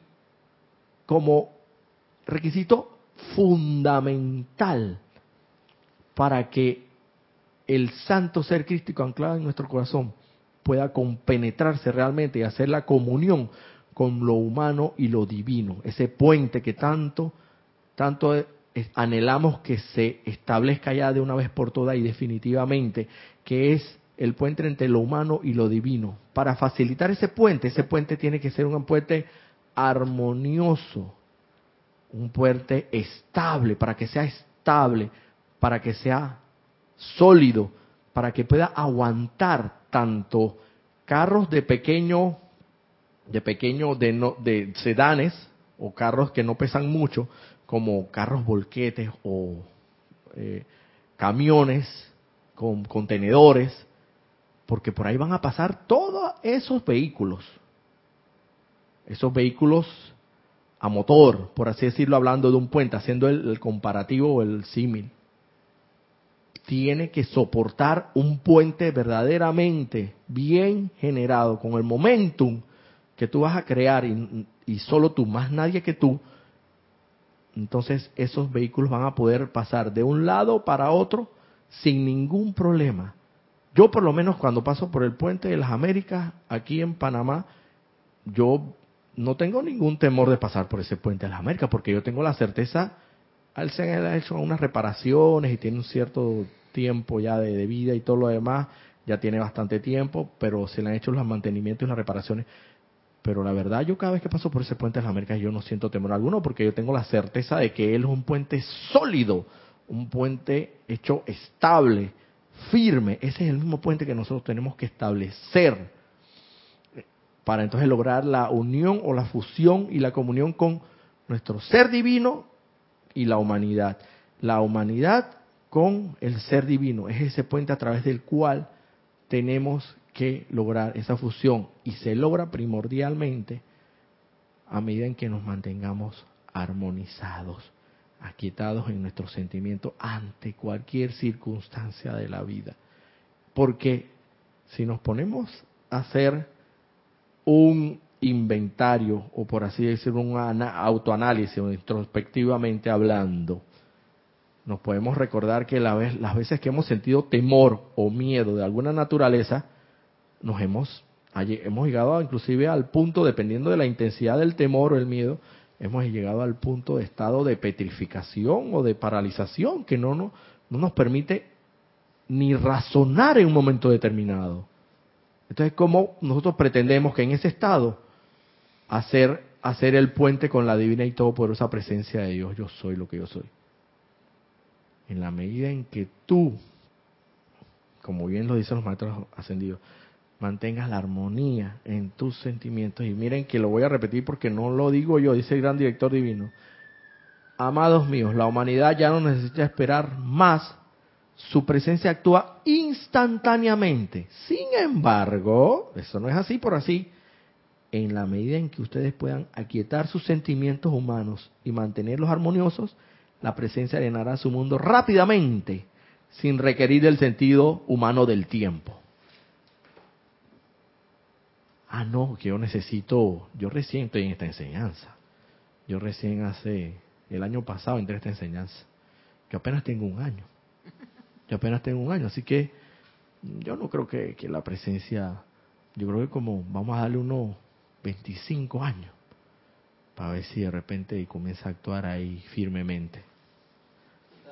[SPEAKER 1] como requisito fundamental para que el santo ser crístico anclado en nuestro corazón pueda compenetrarse realmente y hacer la comunión con lo humano y lo divino, ese puente que tanto tanto anhelamos que se establezca ya de una vez por todas y definitivamente, que es el puente entre lo humano y lo divino. Para facilitar ese puente, ese puente tiene que ser un puente armonioso, un puente estable, para que sea estable, para que sea sólido, para que pueda aguantar tanto carros de pequeño, de pequeño, de, de sedanes o carros que no pesan mucho, como carros volquetes o eh, camiones con contenedores, porque por ahí van a pasar todos esos vehículos, esos vehículos a motor, por así decirlo, hablando de un puente, haciendo el, el comparativo o el símil. Tiene que soportar un puente verdaderamente bien generado, con el momentum que tú vas a crear y, solo tú, más nadie que tú, entonces esos vehículos van a poder pasar de un lado para otro sin ningún problema. Yo por lo menos cuando paso por el puente de las Américas aquí en Panamá, yo no tengo ningún temor de pasar por ese puente de las Américas porque yo tengo la certeza, al se han hecho unas reparaciones y tiene un cierto tiempo ya de, de vida y todo lo demás, ya tiene bastante tiempo, pero se le han hecho los mantenimientos y las reparaciones pero la verdad yo cada vez que paso por ese puente de las Américas yo no siento temor alguno porque yo tengo la certeza de que él es un puente sólido, un puente hecho estable, firme. Ese es el mismo puente que nosotros tenemos que establecer para entonces lograr la unión o la fusión y la comunión con nuestro ser divino y la humanidad. La humanidad con el ser divino es ese puente a través del cual tenemos que lograr esa fusión y se logra primordialmente a medida en que nos mantengamos armonizados, aquietados en nuestros sentimientos ante cualquier circunstancia de la vida. Porque si nos ponemos a hacer un inventario, o por así decirlo, un autoanálisis, o introspectivamente hablando, nos podemos recordar que la las veces que hemos sentido temor o miedo de alguna naturaleza, nos hemos, hemos llegado inclusive al punto, dependiendo de la intensidad del temor o el miedo, hemos llegado al punto de estado de petrificación o de paralización que no, no, no nos permite ni razonar en un momento determinado. Entonces, ¿cómo nosotros pretendemos que en ese estado hacer, hacer el puente con la divina y todopoderosa presencia de Dios? Yo soy lo que yo soy. En la medida en que tú, como bien lo dicen los maestros ascendidos, mantengas la armonía en tus sentimientos. Y miren que lo voy a repetir porque no lo digo yo, dice el gran director divino. Amados míos, la humanidad ya no necesita esperar más. Su presencia actúa instantáneamente. Sin embargo, eso no es así por así. En la medida en que ustedes puedan aquietar sus sentimientos humanos y mantenerlos armoniosos, la presencia llenará su mundo rápidamente, sin requerir el sentido humano del tiempo ah, no, que yo necesito, yo recién estoy en esta enseñanza. Yo recién hace, el año pasado entré a esta enseñanza. Yo apenas tengo un año. Yo apenas tengo un año, así que yo no creo que, que la presencia, yo creo que como vamos a darle unos 25 años para ver si de repente comienza a actuar ahí firmemente.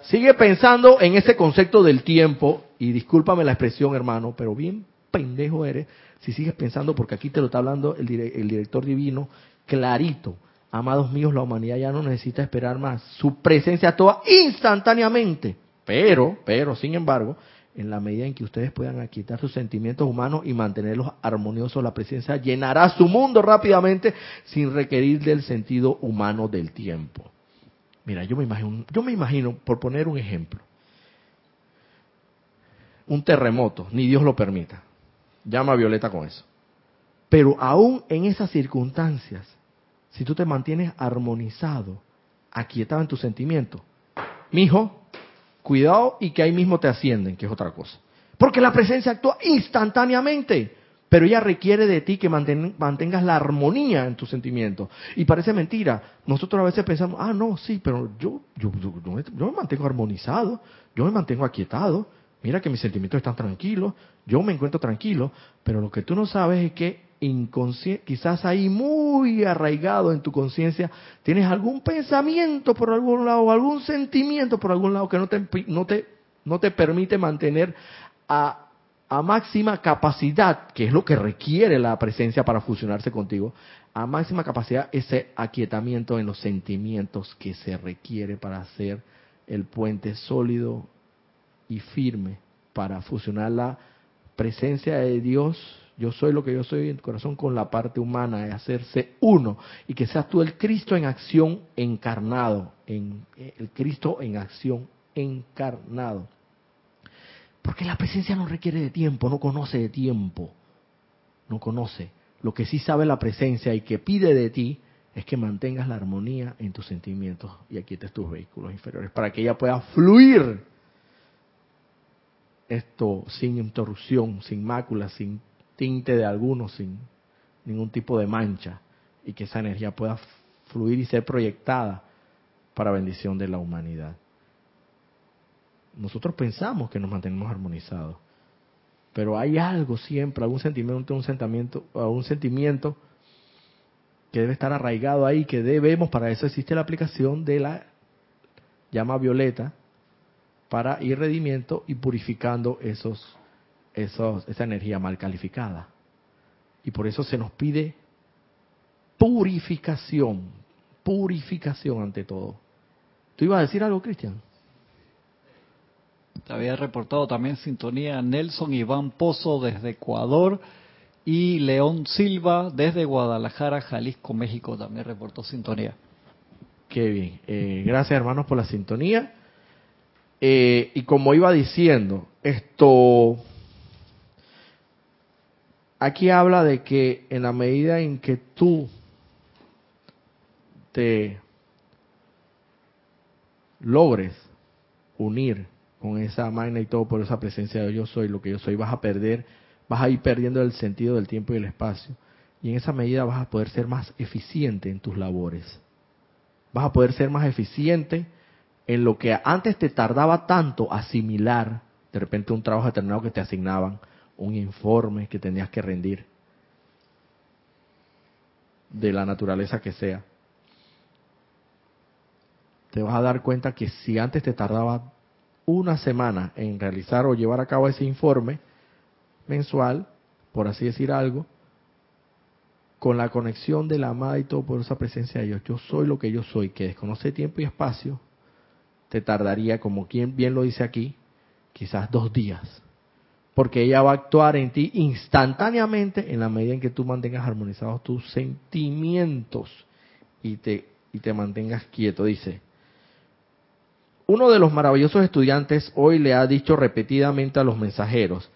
[SPEAKER 1] Sigue pensando en ese concepto del tiempo, y discúlpame la expresión, hermano, pero bien pendejo eres si sigues pensando, porque aquí te lo está hablando el, director divino, clarito. Amados míos, la humanidad ya no necesita esperar más. Su presencia actúa instantáneamente. Pero, pero, sin embargo, en la medida en que ustedes puedan aquietar sus sentimientos humanos y mantenerlos armoniosos, la presencia llenará su mundo rápidamente sin requerir del sentido humano del tiempo. Mira, yo me imagino, yo me imagino, por poner un ejemplo, un terremoto, ni Dios lo permita. Llama a Violeta con eso. Pero aún en esas circunstancias, si tú te mantienes armonizado, aquietado en tus sentimientos, mijo, cuidado y que ahí mismo te ascienden, que es otra cosa. Porque la presencia actúa instantáneamente, pero ella requiere de ti que mantengas la armonía en tus sentimientos. Y parece mentira. Nosotros a veces pensamos, ah, no, sí, pero yo, yo, yo, yo me mantengo armonizado, yo me mantengo aquietado, mira que mis sentimientos están tranquilos, yo me encuentro tranquilo, pero lo que tú no sabes es que quizás ahí muy arraigado en tu conciencia tienes algún pensamiento por algún lado, algún sentimiento por algún lado que no te, no te, no te permite mantener a, a máxima capacidad, que es lo que requiere la presencia para fusionarse contigo, a máxima capacidad ese aquietamiento en los sentimientos que se requiere para hacer el puente sólido y firme para fusionar la presencia de Dios, yo soy lo que yo soy en el corazón con la parte humana, de hacerse uno y que seas tú el Cristo en acción encarnado, en, el Cristo en acción encarnado. Porque la presencia no requiere de tiempo, no conoce de tiempo, no conoce. Lo que sí sabe la presencia y que pide de ti es que mantengas la armonía en tus sentimientos y aquietes tus vehículos inferiores para que ella pueda fluir esto sin interrupción, sin mácula, sin tinte de alguno, sin ningún tipo de mancha, y que esa energía pueda fluir y ser proyectada para bendición de la humanidad. Nosotros pensamos que nos mantenemos armonizados, pero hay algo siempre, algún sentimiento, un sentimiento, algún sentimiento que debe estar arraigado ahí, que debemos, para eso existe la aplicación de la llama violeta, para ir redimiendo y purificando esos, esos, esa energía mal calificada. Y por eso se nos pide purificación, purificación ante todo. ¿Tú ibas a decir algo, Cristian?
[SPEAKER 2] Te había reportado también sintonía Nelson Iván Pozo desde Ecuador y León Silva desde Guadalajara, Jalisco, México también reportó sintonía.
[SPEAKER 1] Qué bien. Eh, gracias hermanos por la sintonía. Eh, y como iba diciendo, esto, aquí habla de que en la medida en que tú te logres unir con esa magna y todo por esa presencia de yo soy, lo que yo soy, vas a perder, vas a ir perdiendo el sentido del tiempo y el espacio. Y en esa medida vas a poder ser más eficiente en tus labores. Vas a poder ser más eficiente en lo que antes te tardaba tanto asimilar, de repente un trabajo determinado que te asignaban, un informe que tenías que rendir, de la naturaleza que sea. Te vas a dar cuenta que si antes te tardaba una semana en realizar o llevar a cabo ese informe mensual, por así decir algo, con la conexión de la amada y todo por esa presencia de Dios, yo soy lo que yo soy, que desconoce tiempo y espacio, te tardaría, como quien bien lo dice aquí, quizás dos días. Porque ella va a actuar en ti instantáneamente en la medida en que tú mantengas armonizados tus sentimientos y te, y te mantengas quieto. Dice, uno de los maravillosos estudiantes hoy le ha dicho repetidamente a los mensajeros,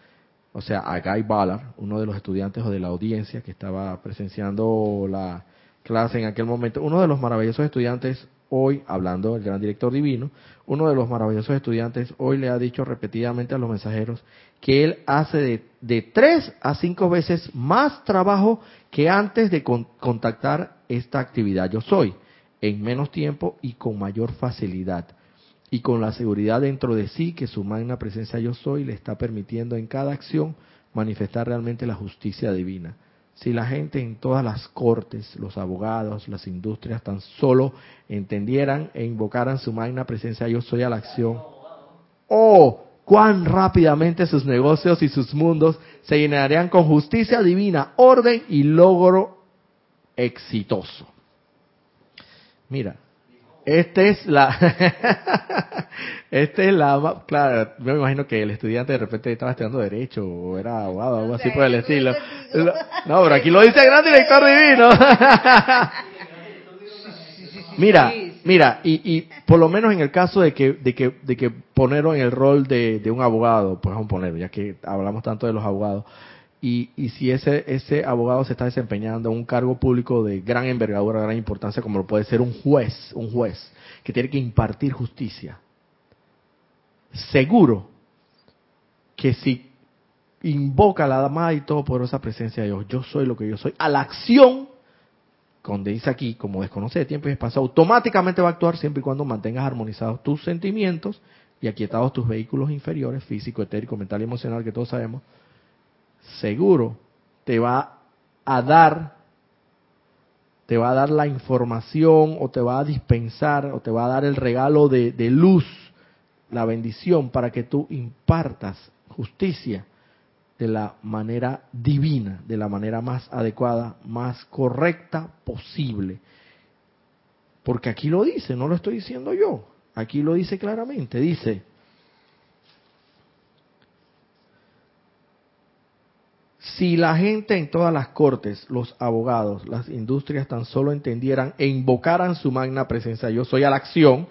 [SPEAKER 1] o sea, a Guy Ballard, uno de los estudiantes o de la audiencia que estaba presenciando la clase en aquel momento, uno de los maravillosos estudiantes hoy, hablando del gran director divino, uno de los maravillosos estudiantes hoy le ha dicho repetidamente a los mensajeros que él hace de, de tres a cinco veces más trabajo que antes de contactar esta actividad yo soy, en menos tiempo y con mayor facilidad y con la seguridad dentro de sí que su magna presencia yo soy le está permitiendo en cada acción manifestar realmente la justicia divina. Si la gente en todas las cortes, los abogados, las industrias tan solo entendieran e invocaran su magna presencia yo soy a la acción, oh, cuán rápidamente sus negocios y sus mundos se llenarían con justicia divina, orden y logro exitoso. Mira, esta es la, esta es la, claro, yo me imagino que el estudiante de repente estaba estudiando derecho o era abogado o algo así por el estilo. No, pero aquí lo dice el gran director divino. Mira, mira, y, y por lo menos en el caso de que, de que, de que ponerlo en el rol de, de un abogado, pues vamos a ponerlo, ya que hablamos tanto de los abogados, y, si ese, ese abogado se está desempeñando en un cargo público de gran envergadura, gran importancia, como lo puede ser un juez, un juez, que tiene que impartir justicia, seguro que si invoca la dama y todo por esa presencia de Dios, yo soy lo que yo soy, a la acción, donde dice aquí, como desconoce de tiempo y espacio, automáticamente va a actuar siempre y cuando mantengas armonizados tus sentimientos y aquietados tus vehículos inferiores, físico, etérico, mental y emocional, que todos sabemos, seguro te va a dar te va a dar la información o te va a dispensar o te va a dar el regalo de, de luz, la bendición para que tú impartas justicia de la manera divina, de la manera más adecuada, más correcta posible. Porque aquí lo dice, no lo estoy diciendo yo, aquí lo dice claramente, dice, Si la gente en todas las cortes, los abogados, las industrias tan solo entendieran e invocaran su magna presencia, yo soy a la acción,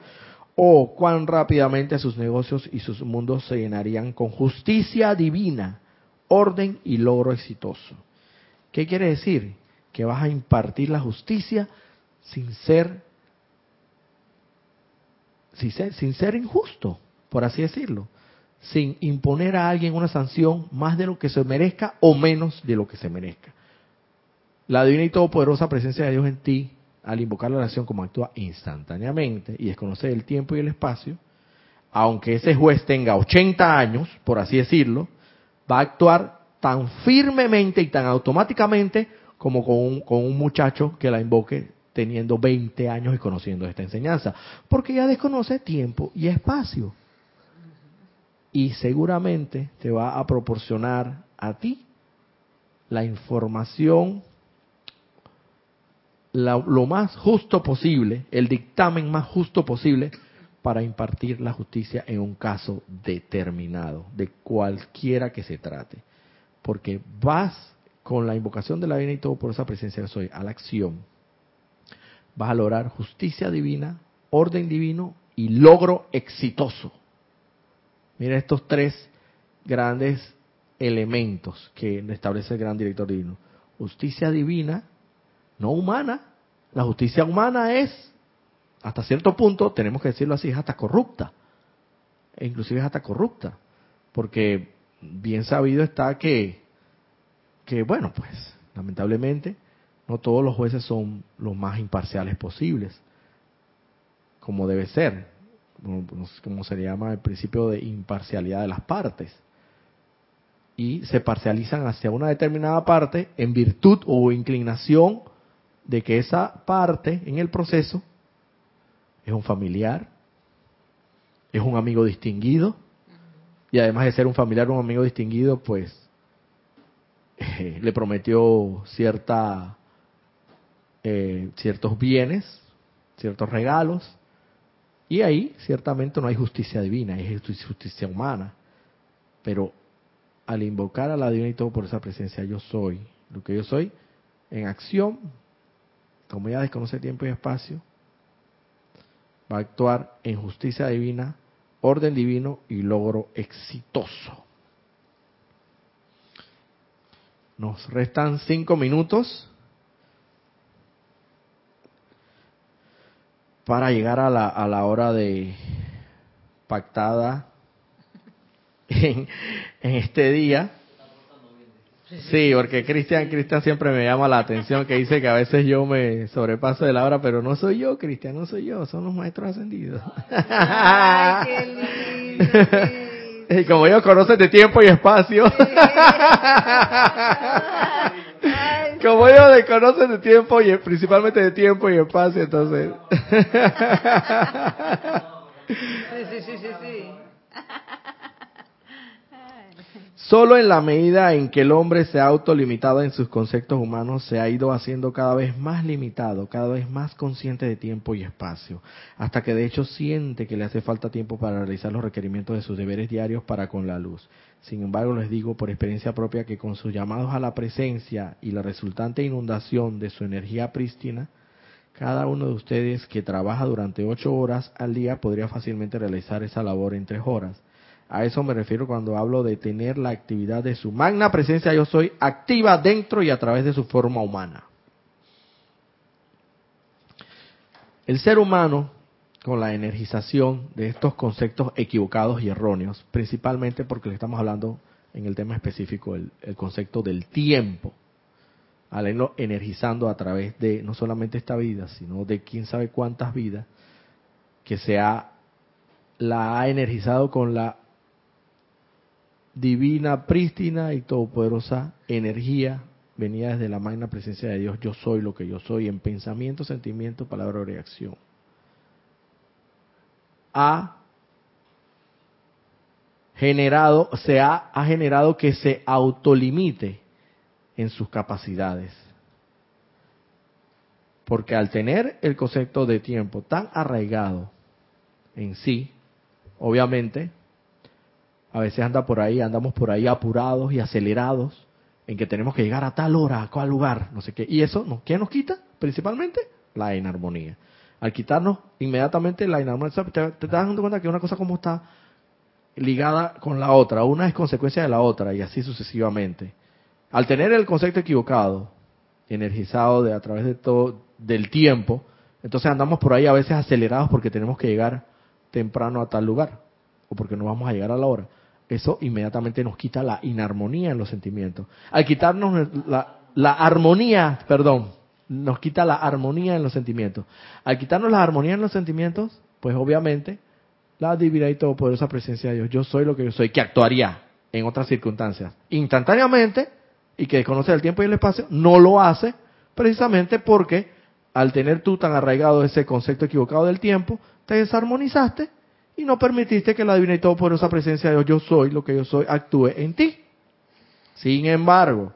[SPEAKER 1] o cuán rápidamente sus negocios y sus mundos se llenarían con justicia divina, orden y logro exitoso. ¿Qué quiere decir? Que vas a impartir la justicia sin ser, sin ser, sin ser injusto, por así decirlo sin imponer a alguien una sanción más de lo que se merezca o menos de lo que se merezca. La divina y todopoderosa presencia de Dios en ti, al invocar la oración como actúa instantáneamente y desconocer el tiempo y el espacio, aunque ese juez tenga 80 años, por así decirlo, va a actuar tan firmemente y tan automáticamente como con un, con un muchacho que la invoque teniendo 20 años y conociendo esta enseñanza, porque ya desconoce tiempo y espacio y seguramente te va a proporcionar a ti la información lo más justo posible, el dictamen más justo posible para impartir la justicia en un caso determinado, de cualquiera que se trate. Porque vas con la invocación de la divina y todo por esa presencia de soy a la acción. Vas a lograr justicia divina, orden divino y logro exitoso. Mira estos tres grandes elementos que establece el gran director divino. Justicia divina, no humana. La justicia humana es, hasta cierto punto, tenemos que decirlo así, es hasta corrupta. E inclusive es hasta corrupta. Porque bien sabido está que, que bueno, pues, lamentablemente, no todos los jueces son los más imparciales posibles, como debe ser, como se llama el principio de imparcialidad de las partes. Y se parcializan hacia una determinada parte en virtud o inclinación de que esa parte en el proceso es un familiar, es un amigo distinguido, y además de ser un familiar un amigo distinguido, pues eh, le prometió cierta eh, ciertos bienes, ciertos regalos, y ahí ciertamente no hay justicia divina, es justicia humana. Pero al invocar a la divina y todo por esa presencia, yo soy, lo que yo soy, en acción, como ya desconoce tiempo y espacio, va a actuar en justicia divina, orden divino y logro exitoso. Nos restan cinco minutos para llegar a la, a la hora de pactada en, este día. Sí, porque Cristian, Cristian siempre me llama la atención que dice que a veces yo me sobrepaso de la hora, pero no soy yo, Cristian, no soy yo, son los maestros ascendidos. Ay, qué lindo. Y como ellos conocen de tiempo y espacio. Como ellos conocen de tiempo y principalmente de tiempo y espacio, entonces. sí, sí, sí, sí, sí. Solo en la medida en que el hombre se ha autolimitado en sus conceptos humanos, se ha ido haciendo cada vez más limitado, cada vez más consciente de tiempo y espacio, hasta que de hecho siente que le hace falta tiempo para realizar los requerimientos de sus deberes diarios para con la luz. Sin embargo, les digo por experiencia propia que con sus llamados a la presencia y la resultante inundación de su energía prístina, cada uno de ustedes que trabaja durante ocho horas al día podría fácilmente realizar esa labor en tres horas a eso me refiero cuando hablo de tener la actividad de su magna presencia yo soy activa dentro y a través de su forma humana. El ser humano, con la energización de estos conceptos equivocados y erróneos, principalmente porque le estamos hablando en el tema específico el, concepto del tiempo, al energizando a través de no solamente esta vida, sino de quién sabe cuántas vidas, que se ha, la ha energizado con la divina, prístina y todopoderosa energía venía desde la magna presencia de Dios. Yo soy lo que yo soy en pensamiento, sentimiento, palabra o reacción. Ha generado, se ha, ha generado que se autolimite en sus capacidades. Porque al tener el concepto de tiempo tan arraigado en sí, obviamente a veces anda por ahí, andamos por ahí apurados y acelerados en que tenemos que llegar a tal hora, a cual lugar, no sé qué. Y eso, ¿qué nos quita? Principalmente la inarmonía. Al quitarnos inmediatamente la inarmonía, te, te das dando cuenta que una cosa como está ligada con la otra, una es consecuencia de la otra y así sucesivamente. Al tener el concepto equivocado, energizado de a través de todo del tiempo, entonces andamos por ahí a veces acelerados porque tenemos que llegar temprano a tal lugar o porque no vamos a llegar a la hora eso inmediatamente nos quita la inarmonía en los sentimientos. Al quitarnos la, armonía, perdón, nos quita la armonía en los sentimientos. Al quitarnos la armonía en los sentimientos, pues obviamente la divina y todopoderosa presencia de Dios, yo soy lo que yo soy, que actuaría en otras circunstancias instantáneamente y que desconoce el tiempo y el espacio, no lo hace precisamente porque al tener tú tan arraigado ese concepto equivocado del tiempo, te desarmonizaste y no permitiste que la divina y esa presencia de Dios, yo soy lo que yo soy, actúe en ti. Sin embargo,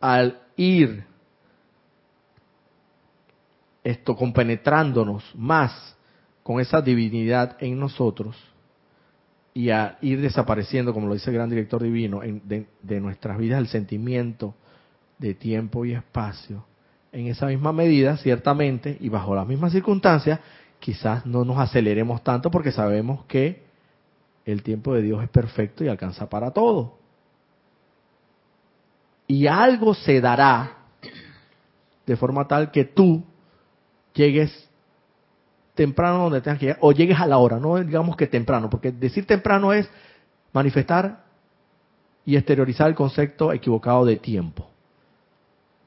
[SPEAKER 1] al ir esto compenetrándonos más con esa divinidad en nosotros y a ir desapareciendo, como lo dice el gran director divino, de, de nuestras vidas el sentimiento de tiempo y espacio, en esa misma medida, ciertamente, y bajo las mismas circunstancias, quizás no nos aceleremos tanto porque sabemos que el tiempo de Dios es perfecto y alcanza para todo. y algo se dará de forma tal que tú llegues temprano donde tengas que llegar, o llegues a la hora, no digamos que temprano, porque decir temprano es manifestar y exteriorizar el concepto equivocado de tiempo.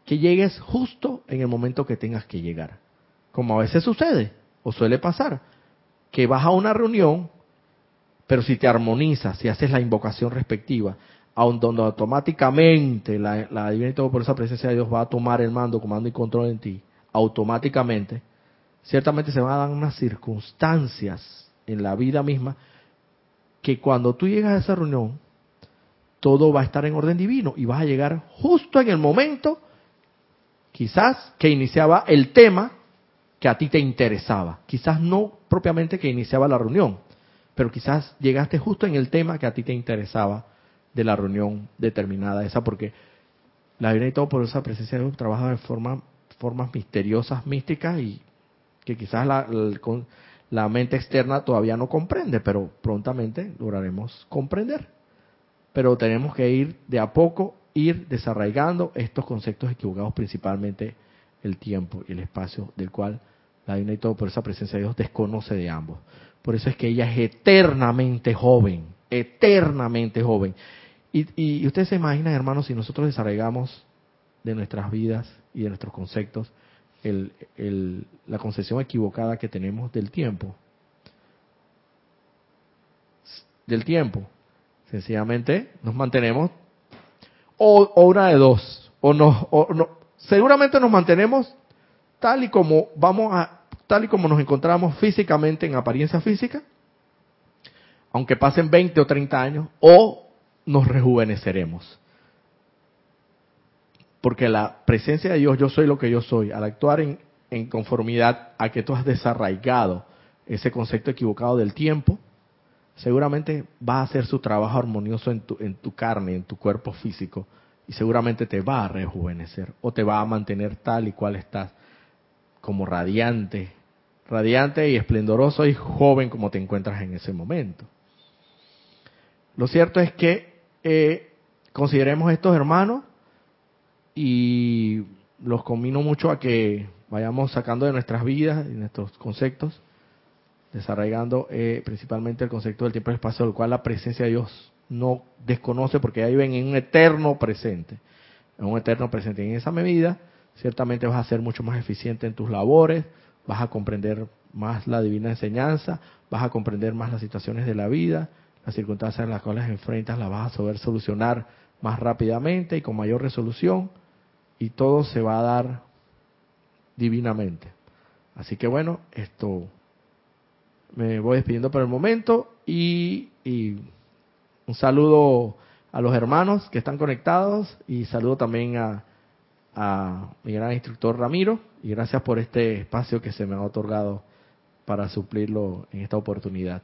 [SPEAKER 1] Que llegues justo en el momento que tengas que llegar. Como a veces sucede, o suele pasar, que vas a una reunión, pero si te armonizas, si haces la invocación respectiva, aun donde automáticamente la, la divina y todo por esa presencia de Dios va a tomar el mando, comando y control en ti, automáticamente, ciertamente se van a dar unas circunstancias en la vida misma que cuando tú llegas a esa reunión, todo va a estar en orden divino y vas a llegar justo en el momento, quizás, que iniciaba el tema que a ti te interesaba. Quizás no propiamente que iniciaba la reunión, pero quizás llegaste justo en el tema que a ti te interesaba de la reunión determinada esa, porque la vida y todo por esa presencia de Dios trabaja de forma, formas misteriosas, místicas y que quizás la, mente externa todavía no comprende, pero prontamente lograremos comprender. Pero tenemos que ir de a poco, ir desarraigando estos conceptos equivocados, principalmente el tiempo y el espacio, del cual la Divina y todo por esa presencia de Dios desconoce de ambos. Por eso es que ella es eternamente joven, eternamente joven. Y, y, ustedes se imaginan, hermanos, si nosotros desarraigamos de nuestras vidas y de nuestros conceptos el, la concepción equivocada que tenemos del tiempo. Del tiempo. Sencillamente nos mantenemos o, una de dos. O, no, o no, seguramente nos mantenemos tal y como vamos a tal y como nos encontramos físicamente en apariencia física, aunque pasen 20 o 30 años, o nos rejuveneceremos. Porque la presencia de Dios, yo soy lo que yo soy, al actuar en, conformidad a que tú has desarraigado ese concepto equivocado del tiempo, seguramente va a hacer su trabajo armonioso en tu, en tu carne, en tu cuerpo físico, y seguramente te va a rejuvenecer o te va a mantener tal y cual estás, como radiante, radiante y esplendoroso y joven como te encuentras en ese momento. Lo cierto es que eh, consideremos estos hermanos y los combino mucho a que vayamos sacando de nuestras vidas y nuestros conceptos, desarraigando eh, principalmente el concepto del tiempo y espacio, el cual la presencia de Dios no desconoce porque ahí ven en un eterno presente, en un eterno presente. Y en esa medida, ciertamente vas a ser mucho más eficiente en tus labores, vas a comprender más la divina enseñanza, vas a comprender más las situaciones de la vida, las circunstancias en las cuales enfrentas las vas a saber solucionar más rápidamente y con mayor resolución y todo se va a dar divinamente. Así que bueno, esto me voy despidiendo por el momento y, un saludo a los hermanos que están conectados y saludo también a, a mi gran instructor Ramiro y gracias por este espacio que se me ha otorgado para suplirlo en esta oportunidad.